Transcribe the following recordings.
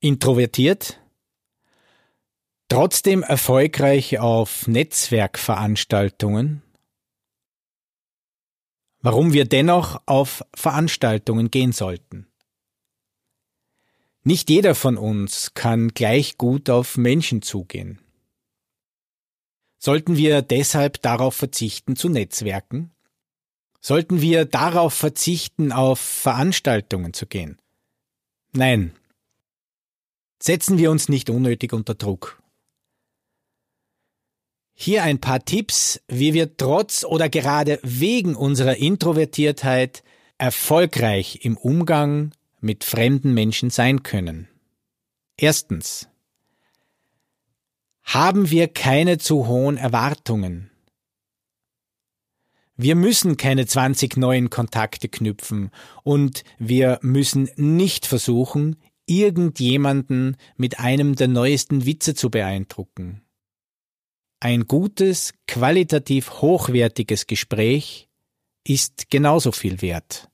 introvertiert, trotzdem erfolgreich auf Netzwerkveranstaltungen, warum wir dennoch auf Veranstaltungen gehen sollten. Nicht jeder von uns kann gleich gut auf Menschen zugehen. Sollten wir deshalb darauf verzichten zu Netzwerken? Sollten wir darauf verzichten, auf Veranstaltungen zu gehen? Nein. Setzen wir uns nicht unnötig unter Druck. Hier ein paar Tipps, wie wir trotz oder gerade wegen unserer Introvertiertheit erfolgreich im Umgang mit fremden Menschen sein können. Erstens. Haben wir keine zu hohen Erwartungen. Wir müssen keine 20 neuen Kontakte knüpfen und wir müssen nicht versuchen, irgendjemanden mit einem der neuesten Witze zu beeindrucken. Ein gutes, qualitativ hochwertiges Gespräch ist genauso viel wert.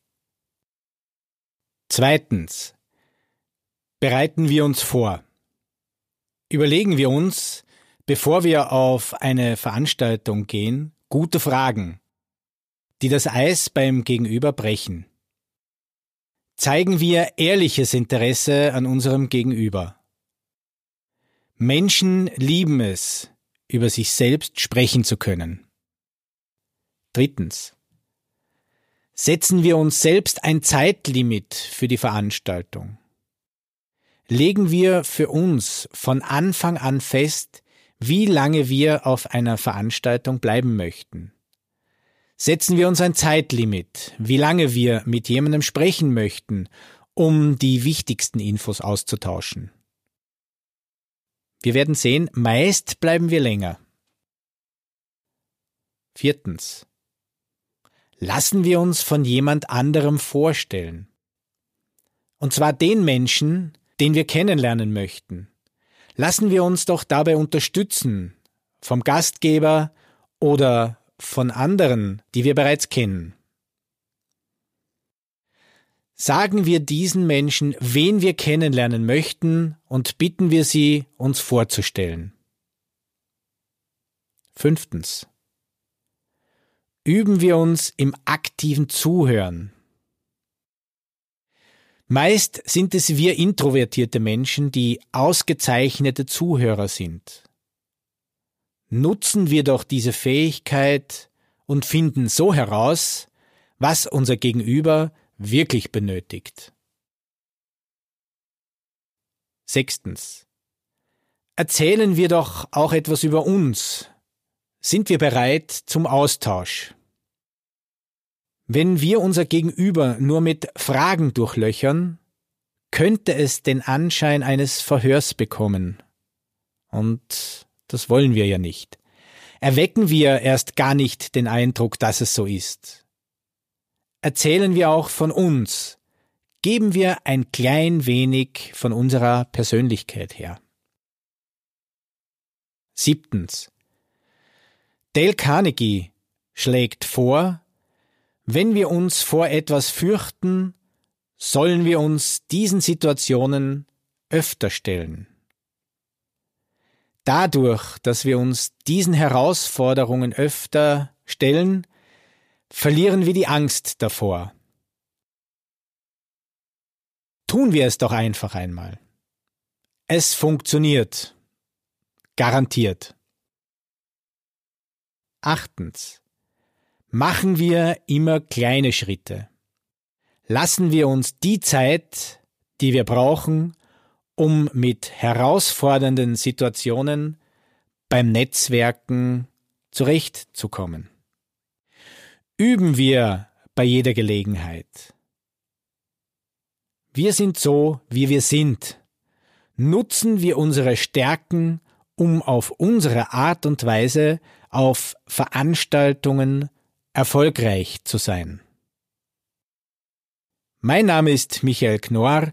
Zweitens. Bereiten wir uns vor. Überlegen wir uns, bevor wir auf eine Veranstaltung gehen, gute Fragen die das Eis beim Gegenüber brechen. Zeigen wir ehrliches Interesse an unserem Gegenüber. Menschen lieben es, über sich selbst sprechen zu können. Drittens. Setzen wir uns selbst ein Zeitlimit für die Veranstaltung. Legen wir für uns von Anfang an fest, wie lange wir auf einer Veranstaltung bleiben möchten. Setzen wir uns ein Zeitlimit, wie lange wir mit jemandem sprechen möchten, um die wichtigsten Infos auszutauschen. Wir werden sehen, meist bleiben wir länger. Viertens. Lassen wir uns von jemand anderem vorstellen. Und zwar den Menschen, den wir kennenlernen möchten. Lassen wir uns doch dabei unterstützen vom Gastgeber oder von anderen, die wir bereits kennen. Sagen wir diesen Menschen, wen wir kennenlernen möchten und bitten wir sie, uns vorzustellen. Fünftens. Üben wir uns im aktiven Zuhören. Meist sind es wir introvertierte Menschen, die ausgezeichnete Zuhörer sind nutzen wir doch diese Fähigkeit und finden so heraus, was unser Gegenüber wirklich benötigt. Sechstens. Erzählen wir doch auch etwas über uns. Sind wir bereit zum Austausch? Wenn wir unser Gegenüber nur mit Fragen durchlöchern, könnte es den Anschein eines Verhörs bekommen. Und das wollen wir ja nicht. Erwecken wir erst gar nicht den Eindruck, dass es so ist. Erzählen wir auch von uns. Geben wir ein klein wenig von unserer Persönlichkeit her. Siebtens. Dale Carnegie schlägt vor, wenn wir uns vor etwas fürchten, sollen wir uns diesen Situationen öfter stellen. Dadurch, dass wir uns diesen Herausforderungen öfter stellen, verlieren wir die Angst davor. Tun wir es doch einfach einmal. Es funktioniert. Garantiert. Achtens. Machen wir immer kleine Schritte. Lassen wir uns die Zeit, die wir brauchen, um mit herausfordernden Situationen beim Netzwerken zurechtzukommen. Üben wir bei jeder Gelegenheit. Wir sind so, wie wir sind. Nutzen wir unsere Stärken, um auf unsere Art und Weise auf Veranstaltungen erfolgreich zu sein. Mein Name ist Michael Knorr,